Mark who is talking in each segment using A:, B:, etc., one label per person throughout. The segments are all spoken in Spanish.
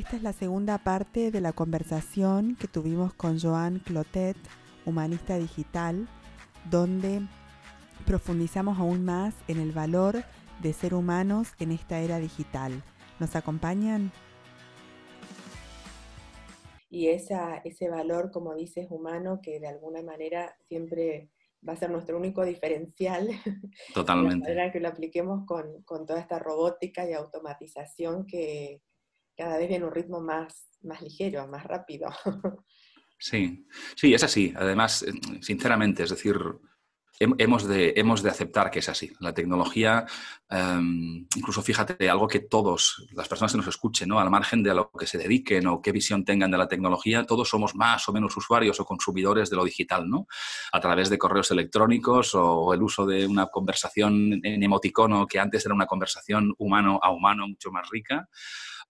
A: esta es la segunda parte de la conversación que tuvimos con Joan Clotet, humanista digital, donde profundizamos aún más en el valor de ser humanos en esta era digital. ¿Nos acompañan?
B: Y esa, ese valor, como dices, humano, que de alguna manera siempre va a ser nuestro único diferencial.
C: Totalmente.
B: De que lo apliquemos con, con, toda esta robótica y automatización que cada vez viene un ritmo más, más ligero, más rápido.
C: Sí, sí, es así. Además, eh, sinceramente, es decir, hemos de, hemos de aceptar que es así. La tecnología, em, incluso fíjate, algo que todos, las personas que nos escuchen, ¿no? al margen de a lo que se dediquen o qué visión tengan de la tecnología, todos somos más o menos usuarios o consumidores de lo digital, ¿no? A través de correos electrónicos o el uso de una conversación en emoticono que antes era una conversación humano a humano mucho más rica.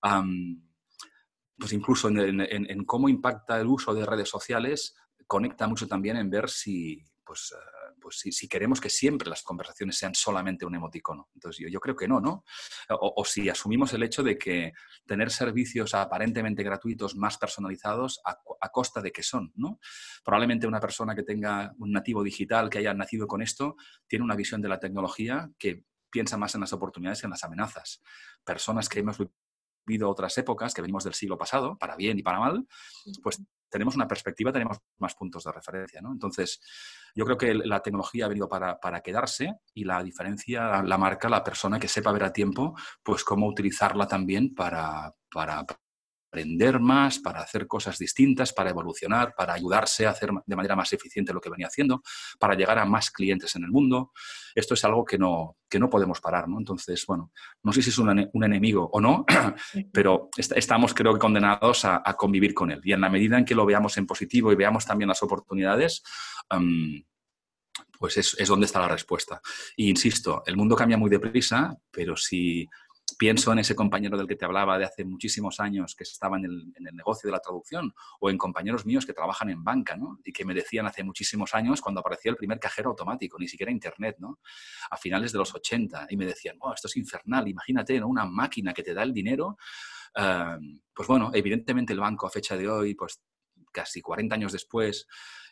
C: Pues incluso en, cómo impacta el uso de redes sociales, conecta mucho también en ver si, pues, pues si, queremos que siempre las conversaciones sean solamente un emoticono. Entonces yo, creo que no, ¿no? O, si asumimos el hecho de que tener servicios aparentemente gratuitos más personalizados a, costa de qué son, ¿no? Probablemente una persona que tenga un nativo digital, que haya nacido con esto, tiene una visión de la tecnología que piensa más en las oportunidades que en las amenazas. Personas que hemos vivido otras épocas, que venimos del siglo pasado, para bien y para mal, pues tenemos una perspectiva, tenemos más puntos de referencia. ¿no? Entonces, yo creo que la tecnología ha venido para, para, quedarse y la diferencia la marca la persona que sepa ver a tiempo, pues cómo utilizarla también para, para aprender más, para hacer cosas distintas, para evolucionar, para ayudarse a hacer de manera más eficiente lo que venía haciendo, para llegar a más clientes en el mundo. Esto es algo que no, que no podemos parar, ¿no? Entonces, bueno, no sé si es un, un enemigo o no, pero estamos creo que condenados a, convivir con él. Y en la medida en que lo veamos en positivo y veamos también las oportunidades, pues es, es, donde está la respuesta. Y insisto, el mundo cambia muy deprisa, pero si pienso en ese compañero del que te hablaba de hace muchísimos años que estaba en el, negocio de la traducción o en compañeros míos que trabajan en banca ¿no? y que me decían hace muchísimos años cuando aparecía el primer cajero automático, ni siquiera internet, ¿no? a finales de los 80 y me decían, oh, esto es infernal, imagínate ¿no? una máquina que te da el dinero. pues bueno, evidentemente el banco a fecha de hoy, pues casi 40 años después,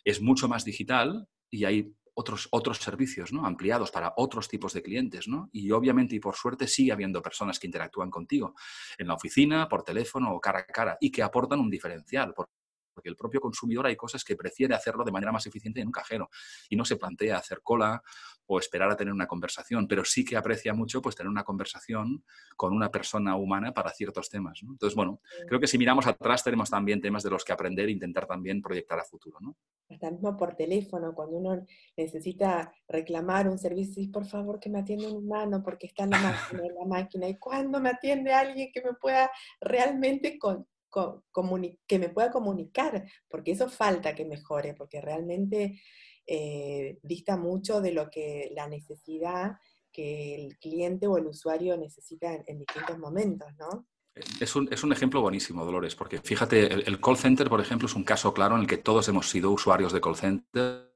C: es mucho más digital y hay otros, otros servicios ¿no? ampliados para otros tipos de clientes. ¿no? Y obviamente y por suerte sigue habiendo personas que interactúan contigo en la oficina, por teléfono o cara a cara y que aportan un diferencial. El propio consumidor hay cosas que prefiere hacerlo de manera más eficiente en un cajero y no se plantea hacer cola o esperar a tener una conversación, pero sí que aprecia mucho pues tener una conversación con una persona humana para ciertos temas. Entonces, bueno, creo que si miramos atrás tenemos también temas de los que aprender e intentar también proyectar a futuro. ¿no?
B: Hasta mismo por teléfono, cuando uno necesita reclamar un servicio, y por favor que me atienda un humano porque está en la máquina, en la máquina. ¿Y cuando me atiende alguien que me pueda realmente con, que me pueda comunicar? Porque eso falta que mejore, porque realmente eh, dista mucho de lo que la necesidad que el cliente o el usuario necesita en, distintos momentos, ¿no?
C: Es un, es un, ejemplo buenísimo, Dolores, porque fíjate, el, el, call center, por ejemplo, es un caso claro en el que todos hemos sido usuarios de call center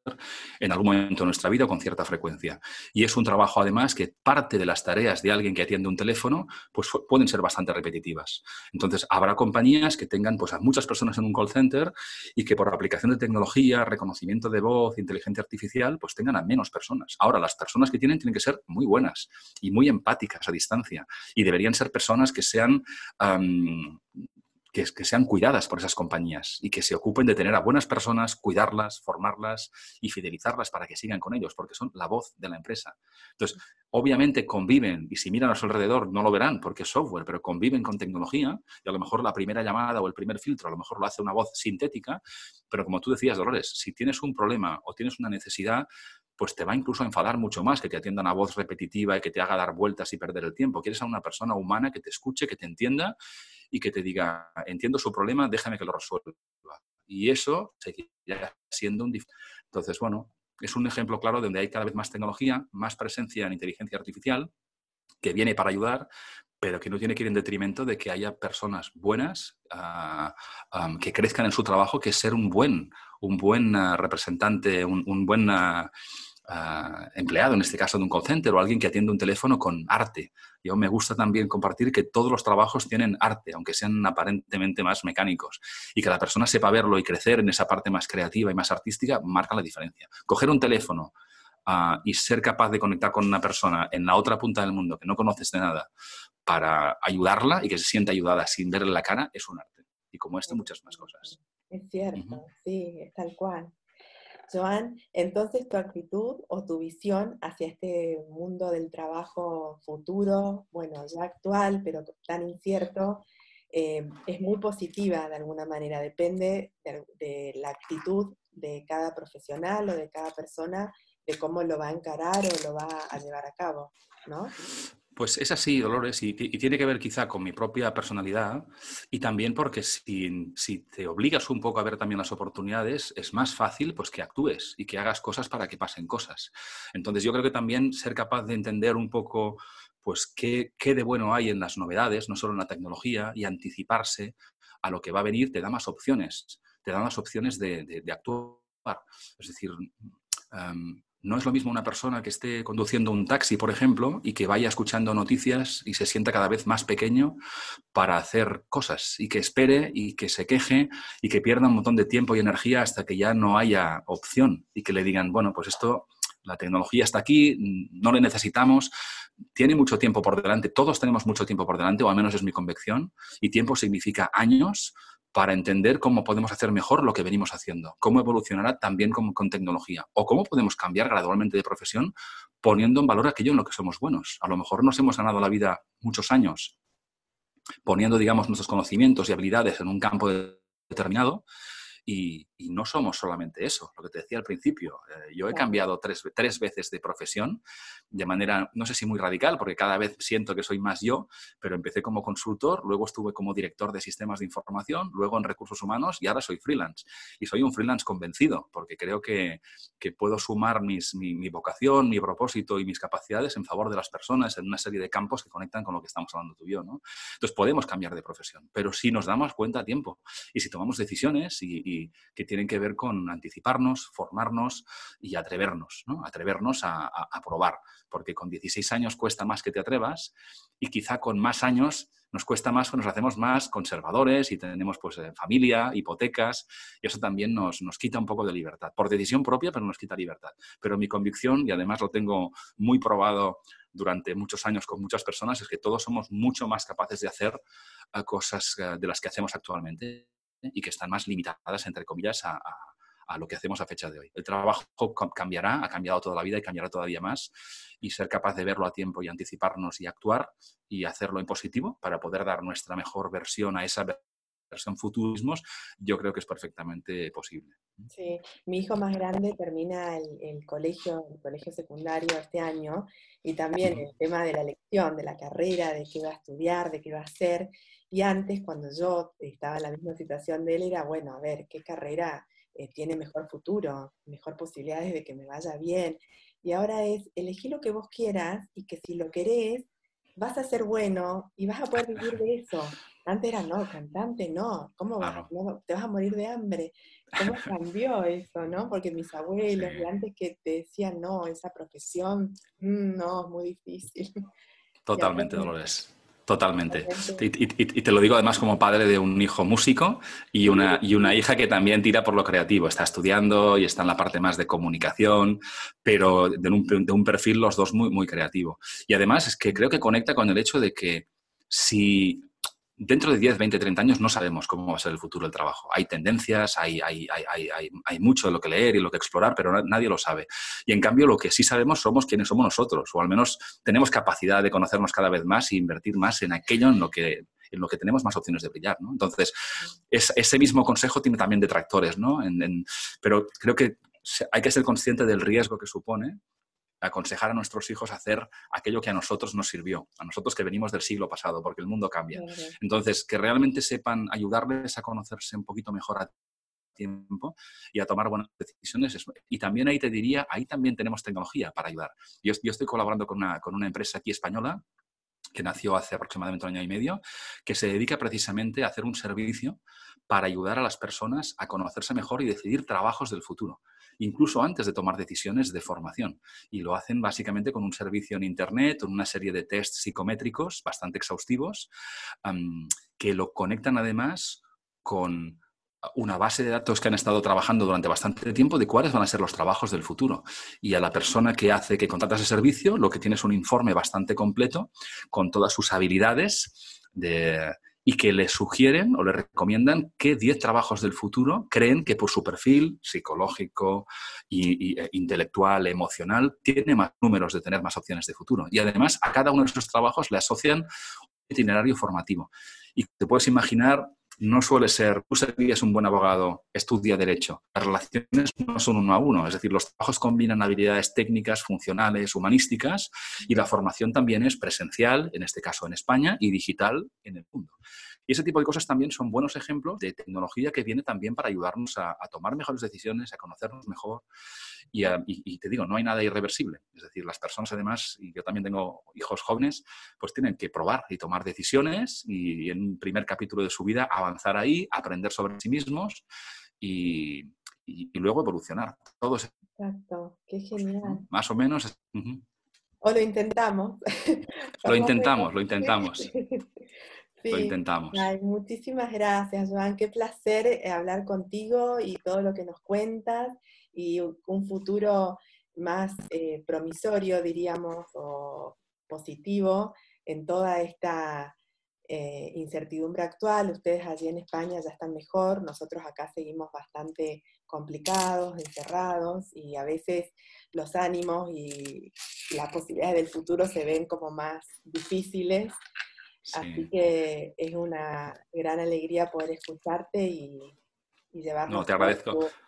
C: en algún momento de nuestra vida con cierta frecuencia. Y es un trabajo, además, que parte de las tareas de alguien que atiende un teléfono pues, pueden ser bastante repetitivas. Entonces, habrá compañías que tengan pues, a muchas personas en un call center y que por aplicación de tecnología, reconocimiento de voz, inteligencia artificial, pues tengan a menos personas. Ahora, las personas que tienen tienen que ser muy buenas y muy empáticas a distancia. Y deberían ser personas que sean que, sean cuidadas por esas compañías y que se ocupen de tener a buenas personas, cuidarlas, formarlas y fidelizarlas para que sigan con ellos, porque son la voz de la empresa. Entonces, obviamente conviven y si miran a su alrededor no lo verán porque es software, pero conviven con tecnología y a lo mejor la primera llamada o el primer filtro a lo mejor lo hace una voz sintética, pero como tú decías, Dolores, si tienes un problema o tienes una necesidad, pues te va incluso a enfadar mucho más que te atiendan a voz repetitiva y que te haga dar vueltas y perder el tiempo. Quieres a una persona humana que te escuche, que te entienda y que te diga, entiendo su problema, déjame que lo resuelva. Y eso seguirá siendo un... Entonces, bueno, es un ejemplo claro donde hay cada vez más tecnología, más presencia en inteligencia artificial, que viene para ayudar, pero que no tiene que ir en detrimento de que haya personas buenas ah, que crezcan en su trabajo, que ser un buen, un buen ah, representante, un, buen ah, empleado, en este caso de un call center, o alguien que atiende un teléfono con arte. Yo me gusta también compartir que todos los trabajos tienen arte, aunque sean aparentemente más mecánicos, y que la persona sepa verlo y crecer en esa parte más creativa y más artística marca la diferencia. Coger un teléfono ah, y ser capaz de conectar con una persona en la otra punta del mundo que no conoces de nada para ayudarla y que se sienta ayudada sin verle la cara es un arte. Y como esto, muchas más cosas.
B: Es cierto, sí, es tal cual. Joan, entonces tu actitud o tu visión hacia este mundo del trabajo futuro, bueno, ya actual, pero tan incierto, eh, es muy positiva de alguna manera, depende de, la actitud de cada profesional o de cada persona, de cómo lo va a encarar o lo va a llevar a cabo, ¿no?
C: Pues es así, Dolores, y, tiene que ver quizá con mi propia personalidad y también porque si, te obligas un poco a ver también las oportunidades, es más fácil pues, que actúes y que hagas cosas para que pasen cosas. Entonces yo creo que también ser capaz de entender un poco pues, qué, de bueno hay en las novedades, no solo en la tecnología, y anticiparse a lo que va a venir, te da más opciones, te da más opciones de, actuar. Es decir, em, no es lo mismo una persona que esté conduciendo un taxi, por ejemplo, y que vaya escuchando noticias y se sienta cada vez más pequeño para hacer cosas y que espere y que se queje y que pierda un montón de tiempo y energía hasta que ya no haya opción y que le digan, bueno, pues esto, la tecnología está aquí, no le necesitamos, tiene mucho tiempo por delante, todos tenemos mucho tiempo por delante, o al menos es mi convicción, y tiempo significa años para entender cómo podemos hacer mejor lo que venimos haciendo, cómo evolucionará también con, tecnología o cómo podemos cambiar gradualmente de profesión poniendo en valor aquello en lo que somos buenos. A lo mejor nos hemos ganado la vida muchos años poniendo, digamos, nuestros conocimientos y habilidades en un campo determinado y, no somos solamente eso, lo que te decía al principio. Eh, yo he cambiado tres, tres, veces de profesión de manera, no sé si muy radical, porque cada vez siento que soy más yo, pero empecé como consultor, luego estuve como director de sistemas de información, luego en recursos humanos y ahora soy freelance. Y soy un freelance convencido, porque creo que, que puedo sumar mis, mi, mi, vocación, mi propósito y mis capacidades en favor de las personas en una serie de campos que conectan con lo que estamos hablando tú y yo. ¿no? Entonces podemos cambiar de profesión, pero si nos damos cuenta a tiempo y si tomamos decisiones y, y que tienen que ver con anticiparnos, formarnos y atrevernos, ¿no? atrevernos a, probar, porque con 16 años cuesta más que te atrevas y quizá con más años nos cuesta más nos hacemos más conservadores y tenemos pues eh, familia, hipotecas, y eso también nos, nos quita un poco de libertad, por decisión propia, pero nos quita libertad. Pero mi convicción, y además lo tengo muy probado durante muchos años con muchas personas, es que todos somos mucho más capaces de hacer eh, cosas eh, de las que hacemos actualmente y que están más limitadas, entre comillas, a, lo que hacemos a fecha de hoy. El trabajo cambiará, ha cambiado toda la vida y cambiará todavía más, y ser capaz de verlo a tiempo y anticiparnos y actuar y hacerlo en positivo para poder dar nuestra mejor versión a esa versión futurismos, yo creo que es perfectamente posible.
B: Sí, mi hijo más grande termina el, el, colegio, el colegio secundario este año y también el tema de la elección, de la carrera, de qué va a estudiar, de qué va a hacer. Y antes, cuando yo estaba en la misma situación de él, era, bueno, a ver, ¿qué carrera eh, tiene mejor futuro, mejor posibilidades de que me vaya bien? Y ahora es, elegí lo que vos quieras y que si lo querés, vas a ser bueno y vas a poder vivir de eso. Antes era, no, cantante, no, ¿cómo vas? te vas a morir de hambre. ¿Cómo cambió eso, no? Porque mis abuelos, de antes que te decían, no, esa profesión, mm, no, es muy difícil.
C: Totalmente, Dolores. Totalmente. Y, te lo digo además como padre de un hijo músico y una, y una hija que también tira por lo creativo. Está estudiando y está en la parte más de comunicación, pero de un, de un perfil los dos muy, muy creativo. Y además es que creo que conecta con el hecho de que si dentro de 10, 20, 30 años no sabemos cómo va a ser el futuro del trabajo. Hay tendencias, hay, hay, hay, hay, mucho de lo que leer y lo que explorar, pero nadie lo sabe. Y en cambio lo que sí sabemos somos quienes somos nosotros, o al menos tenemos capacidad de conocernos cada vez más e invertir más en aquello en lo que en lo que tenemos más opciones de brillar. Entonces, ese mismo consejo tiene también detractores, ¿no? pero creo que hay que ser consciente del riesgo que supone aconsejar a nuestros hijos hacer aquello que a nosotros nos sirvió, a nosotros que venimos del siglo pasado, porque el mundo cambia. Entonces, que realmente sepan ayudarles a conocerse un poquito mejor a tiempo y a tomar buenas decisiones. Y también ahí te diría, ahí también tenemos tecnología para ayudar. Yo, yo estoy colaborando con una, con una empresa aquí española que nació hace aproximadamente un año y medio, que se dedica precisamente a hacer un servicio para ayudar a las personas a conocerse mejor y decidir trabajos del futuro. Incluso antes de tomar decisiones de formación. Y lo hacen básicamente con un servicio en Internet, con una serie de tests psicométricos bastante exhaustivos, que lo conectan además con una base de datos que han estado trabajando durante bastante tiempo de cuáles van a ser los trabajos del futuro. Y a la persona que hace, que contrata ese servicio, lo que tiene es un informe bastante completo con todas sus habilidades y que le sugieren o le recomiendan que 10 trabajos del futuro creen que por su perfil psicológico, y, e intelectual, emocional, tiene más números de tener más opciones de futuro. Y además a cada uno de esos trabajos le asocian un itinerario formativo. Y te puedes imaginar no suele ser, tú serías un buen abogado, estudia derecho. Las relaciones no son uno a uno, es decir, los trabajos combinan habilidades técnicas, funcionales, humanísticas y la formación también es presencial, en este caso en España, y digital en el mundo. Y ese tipo de cosas también son buenos ejemplos de tecnología que viene también para ayudarnos a, tomar mejores decisiones, a conocernos mejor. Y, te digo, no hay nada irreversible. Es decir, las personas además, y yo también tengo hijos jóvenes, pues tienen que probar y tomar decisiones y en un primer capítulo de su vida avanzar ahí, aprender sobre sí mismos y, luego evolucionar. Todos.
B: Exacto, qué genial.
C: Más o menos.
B: O lo intentamos.
C: lo intentamos, lo intentamos. Lo intentamos.
B: muchísimas gracias, Joan. Qué placer eh, hablar contigo y todo lo que nos cuentas y un futuro más eh, promisorio, diríamos, o positivo en toda esta eh, incertidumbre actual. Ustedes allí en España ya están mejor, nosotros acá seguimos bastante complicados, encerrados y a veces los ánimos y las posibilidades del futuro se ven como más difíciles Así que es una gran alegría poder escucharte y, y llevarnos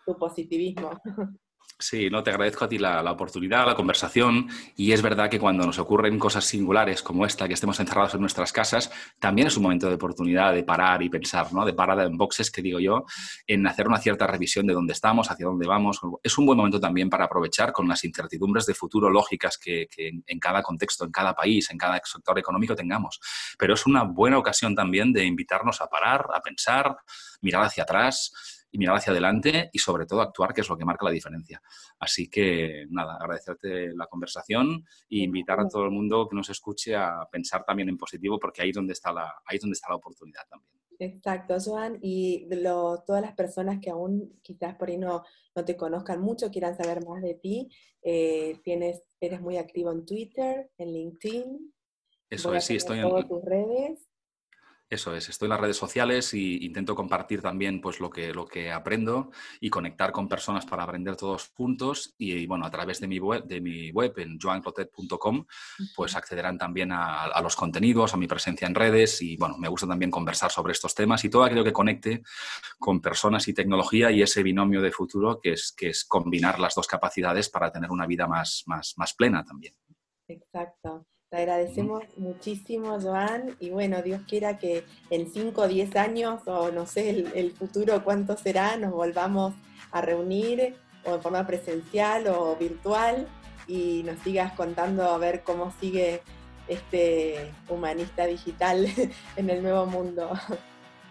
B: tu positivismo.
C: Sí, no, te agradezco a ti la, oportunidad, la conversación y es verdad que cuando nos ocurren cosas singulares como esta, que estemos encerrados en nuestras casas, también es un momento de oportunidad de parar y pensar, ¿no? De parada en boxes, que digo yo, en hacer una cierta revisión de dónde estamos, hacia dónde vamos. Es un buen momento también para aprovechar con las incertidumbres de futuro lógicas que, que en cada contexto, en cada país, en cada sector económico tengamos. Pero es una buena ocasión también de invitarnos a parar, a pensar, mirar hacia atrás y mirar hacia adelante y sobre todo actuar, que es lo que marca la diferencia. Así que nada, agradecerte la conversación e invitar a todo el mundo que nos escuche a pensar también en positivo porque ahí es donde está la, ahí es donde está la oportunidad también.
B: Exacto, Joan, y todas las personas que aún quizás por ahí no, no te conozcan mucho, quieran saber más de ti, eh, tienes, eres muy activo en Twitter, en LinkedIn.
C: Eso es, sí, estoy en
B: todas tus redes.
C: Eso es, estoy en las redes sociales e intento compartir también pues, lo, que, lo que aprendo y conectar con personas para aprender todos juntos. Y, bueno, a través de mi web, de mi web en joanclotet.com, pues accederán también a, los contenidos, a mi presencia en redes y bueno, me gusta también conversar sobre estos temas y todo aquello que conecte con personas y tecnología y ese binomio de futuro que es, que es combinar las dos capacidades para tener una vida más, más, más plena también.
B: Exacto. Te agradecemos muchísimo, Joan, y bueno, Dios quiera que en 5 o 10 años, o no sé, el, futuro cuánto será, nos volvamos a reunir, o en forma presencial o virtual, y nos sigas contando a ver cómo sigue este humanista digital en el nuevo mundo.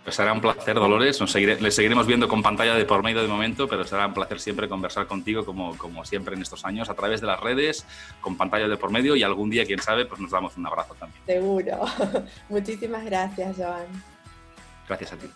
C: Pues será un placer, Dolores. Nos le seguiremos viendo con pantalla de por medio de momento, pero será un placer siempre conversar contigo, como, como siempre en estos años, a través de las redes, con pantalla de por medio y algún día, quién sabe, pues nos damos un abrazo también.
B: Seguro. Muchísimas gracias, Joan.
C: Gracias a ti.